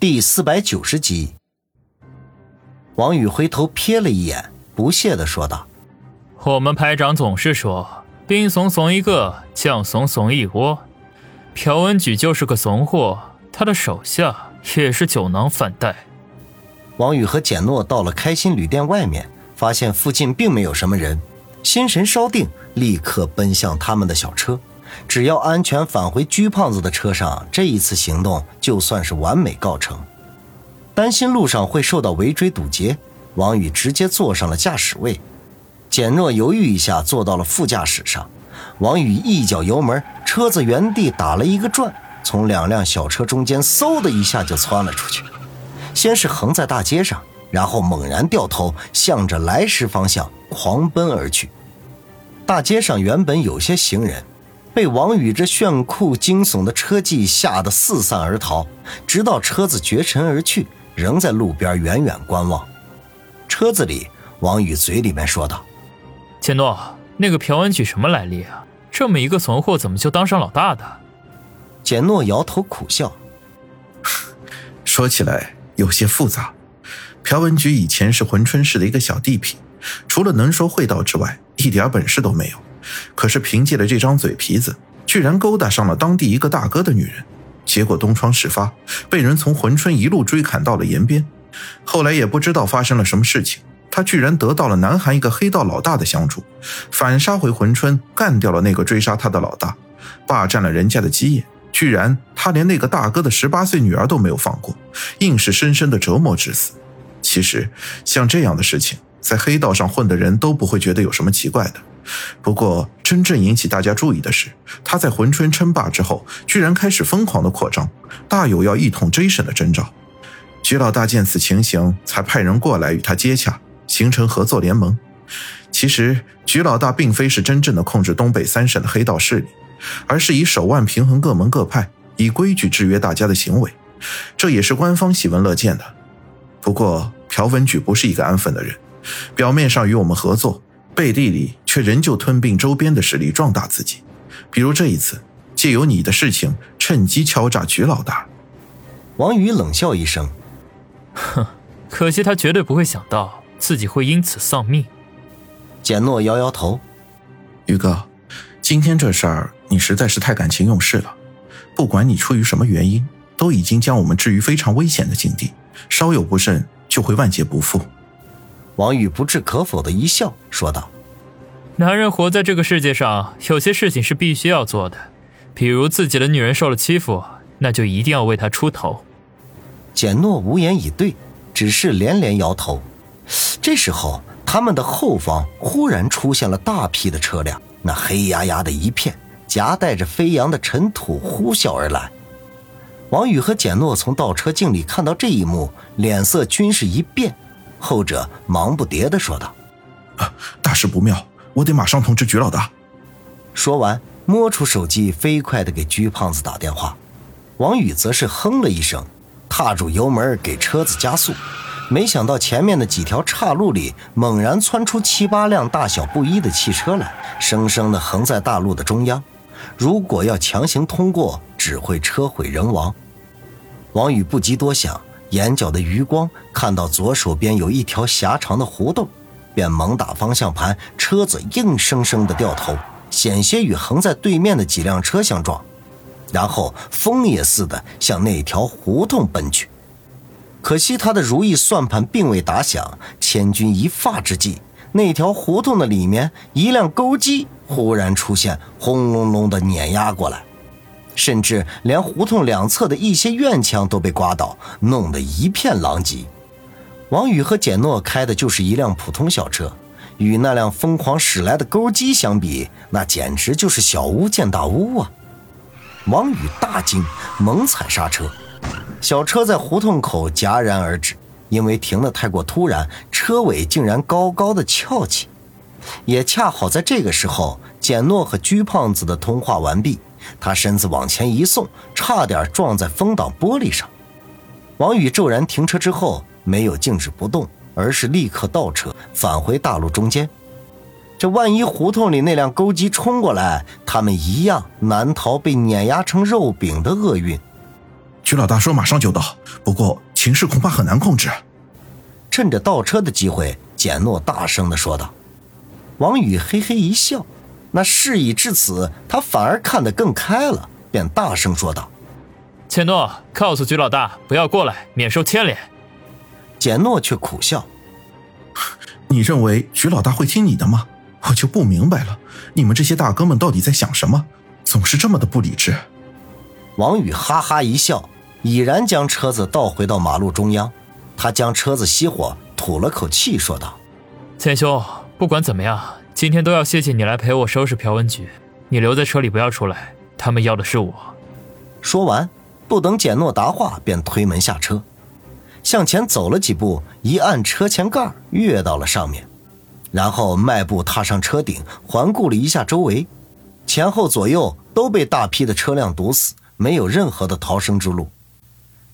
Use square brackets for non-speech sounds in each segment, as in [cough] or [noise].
第四百九十集，王宇回头瞥了一眼，不屑的说道：“我们排长总是说，兵怂怂一个，将怂怂一窝。朴文举就是个怂货，他的手下也是酒囊饭袋。”王宇和简诺到了开心旅店外面，发现附近并没有什么人，心神稍定，立刻奔向他们的小车。只要安全返回居胖子的车上，这一次行动就算是完美告成。担心路上会受到围追堵截，王宇直接坐上了驾驶位。简诺犹豫一下，坐到了副驾驶上。王宇一脚油门，车子原地打了一个转，从两辆小车中间嗖的一下就窜了出去。先是横在大街上，然后猛然掉头，向着来时方向狂奔而去。大街上原本有些行人。被王宇这炫酷惊悚的车技吓得四散而逃，直到车子绝尘而去，仍在路边远远观望。车子里，王宇嘴里面说道：“简诺，那个朴文举什么来历啊？这么一个怂货，怎么就当上老大的？”简诺摇头苦笑：“说起来有些复杂。朴文举以前是珲春市的一个小地痞，除了能说会道之外，一点本事都没有。”可是凭借了这张嘴皮子，居然勾搭上了当地一个大哥的女人，结果东窗事发，被人从珲春一路追砍到了延边。后来也不知道发生了什么事情，他居然得到了南韩一个黑道老大的相助，反杀回珲春，干掉了那个追杀他的老大，霸占了人家的基业。居然他连那个大哥的十八岁女儿都没有放过，硬是深深的折磨致死。其实像这样的事情，在黑道上混的人都不会觉得有什么奇怪的。不过，真正引起大家注意的是，他在珲春称霸之后，居然开始疯狂的扩张，大有要一统追审的征兆。徐老大见此情形，才派人过来与他接洽，形成合作联盟。其实，徐老大并非是真正的控制东北三省的黑道势力，而是以手腕平衡各门各派，以规矩制约大家的行为。这也是官方喜闻乐见的。不过，朴文举不是一个安分的人，表面上与我们合作。背地里却仍旧吞并周边的势力，壮大自己。比如这一次，借由你的事情，趁机敲诈局老大。王宇冷笑一声：“哼，可惜他绝对不会想到自己会因此丧命。”简诺摇摇头：“宇哥，今天这事儿你实在是太感情用事了。不管你出于什么原因，都已经将我们置于非常危险的境地，稍有不慎就会万劫不复。”王宇不置可否的一笑，说道：“男人活在这个世界上，有些事情是必须要做的，比如自己的女人受了欺负，那就一定要为她出头。”简诺无言以对，只是连连摇头。这时候，他们的后方忽然出现了大批的车辆，那黑压压的一片，夹带着飞扬的尘土呼啸而来。王宇和简诺从倒车镜里看到这一幕，脸色均是一变。后者忙不迭地说道：“啊，大事不妙，我得马上通知局老大。”说完，摸出手机，飞快的给鞠胖子打电话。王宇则是哼了一声，踏住油门给车子加速。没想到前面的几条岔路里猛然窜出七八辆大小不一的汽车来，生生的横在大路的中央。如果要强行通过，只会车毁人亡。王宇不及多想。眼角的余光看到左手边有一条狭长的胡同，便猛打方向盘，车子硬生生的掉头，险些与横在对面的几辆车相撞，然后风也似的向那条胡同奔去。可惜他的如意算盘并未打响，千钧一发之际，那条胡同的里面一辆钩机忽然出现，轰隆隆的碾压过来。甚至连胡同两侧的一些院墙都被刮倒，弄得一片狼藉。王宇和简诺开的就是一辆普通小车，与那辆疯狂驶来的钩机相比，那简直就是小巫见大巫啊！王宇大惊，猛踩刹车，小车在胡同口戛然而止，因为停得太过突然，车尾竟然高高的翘起。也恰好在这个时候，简诺和居胖子的通话完毕。他身子往前一送，差点撞在风挡玻璃上。王宇骤然停车之后，没有静止不动，而是立刻倒车返回大路中间。这万一胡同里那辆钩机冲过来，他们一样难逃被碾压成肉饼的厄运。徐老大说马上就到，不过情势恐怕很难控制。趁着倒车的机会，简诺大声的说道。王宇嘿嘿一笑，那事已至此，他反而看得更开了，便大声说道：“简诺，告诉徐老大不要过来，免受牵连。”简诺却苦笑：“ [laughs] 你认为徐老大会听你的吗？我就不明白了，你们这些大哥们到底在想什么，总是这么的不理智。”王宇哈哈一笑，已然将车子倒回到马路中央。他将车子熄火，吐了口气，说道：“简兄，不管怎么样，今天都要谢谢你来陪我收拾朴文局。你留在车里不要出来，他们要的是我。”说完，不等简诺答话，便推门下车，向前走了几步，一按车前盖，跃到了上面，然后迈步踏上车顶，环顾了一下周围，前后左右都被大批的车辆堵死，没有任何的逃生之路。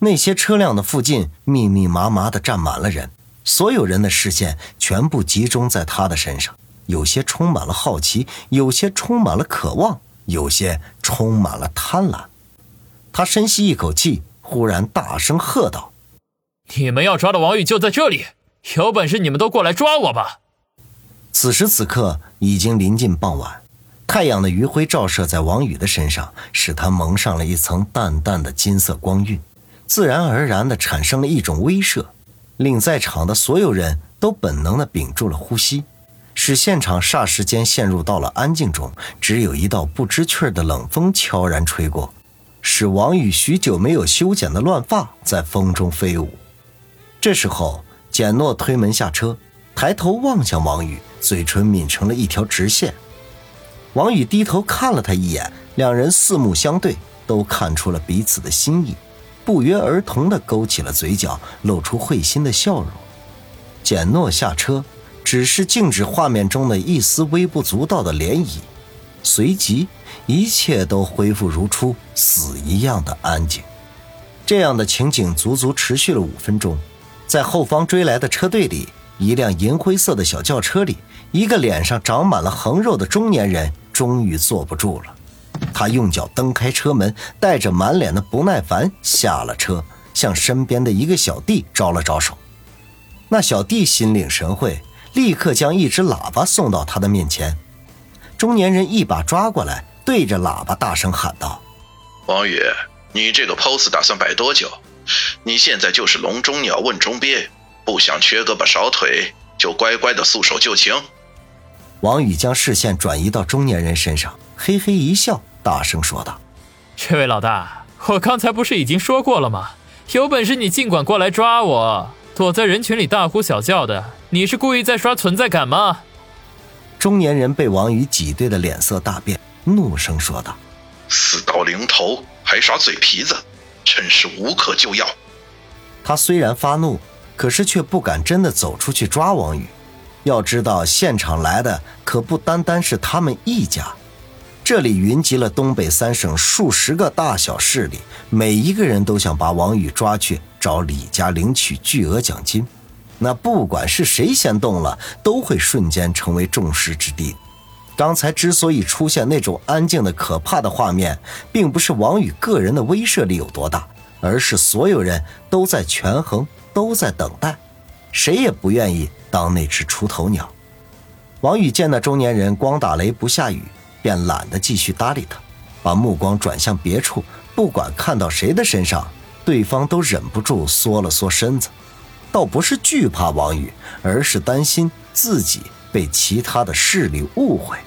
那些车辆的附近密密麻麻的站满了人，所有人的视线全部集中在他的身上，有些充满了好奇，有些充满了渴望，有些充满了贪婪。他深吸一口气，忽然大声喝道：“你们要抓的王宇就在这里，有本事你们都过来抓我吧！”此时此刻已经临近傍晚，太阳的余晖照射在王宇的身上，使他蒙上了一层淡淡的金色光晕。自然而然地产生了一种威慑，令在场的所有人都本能地屏住了呼吸，使现场霎时间陷入到了安静中。只有一道不知趣的冷风悄然吹过，使王宇许久没有修剪的乱发在风中飞舞。这时候，简诺推门下车，抬头望向王宇，嘴唇抿成了一条直线。王宇低头看了他一眼，两人四目相对，都看出了彼此的心意。不约而同地勾起了嘴角，露出会心的笑容。简诺下车，只是静止画面中的一丝微不足道的涟漪，随即一切都恢复如初，死一样的安静。这样的情景足足持续了五分钟，在后方追来的车队里，一辆银灰色的小轿车里，一个脸上长满了横肉的中年人终于坐不住了。他用脚蹬开车门，带着满脸的不耐烦下了车，向身边的一个小弟招了招手。那小弟心领神会，立刻将一只喇叭送到他的面前。中年人一把抓过来，对着喇叭大声喊道：“王宇，你这个 pose 打算摆多久？你现在就是笼中鸟，问中鳖，不想缺胳膊少腿，就乖乖的束手就擒。”王宇将视线转移到中年人身上。嘿嘿一笑，大声说道：“这位老大，我刚才不是已经说过了吗？有本事你尽管过来抓我！躲在人群里大呼小叫的，你是故意在刷存在感吗？”中年人被王宇挤兑的脸色大变，怒声说道：“死到临头还耍嘴皮子，真是无可救药！”他虽然发怒，可是却不敢真的走出去抓王宇。要知道，现场来的可不单单是他们一家。这里云集了东北三省数十个大小势力，每一个人都想把王宇抓去找李家领取巨额奖金。那不管是谁先动了，都会瞬间成为众矢之的。刚才之所以出现那种安静的可怕的画面，并不是王宇个人的威慑力有多大，而是所有人都在权衡，都在等待，谁也不愿意当那只出头鸟。王宇见那中年人光打雷不下雨。便懒得继续搭理他，把目光转向别处。不管看到谁的身上，对方都忍不住缩了缩身子，倒不是惧怕王宇，而是担心自己被其他的势力误会。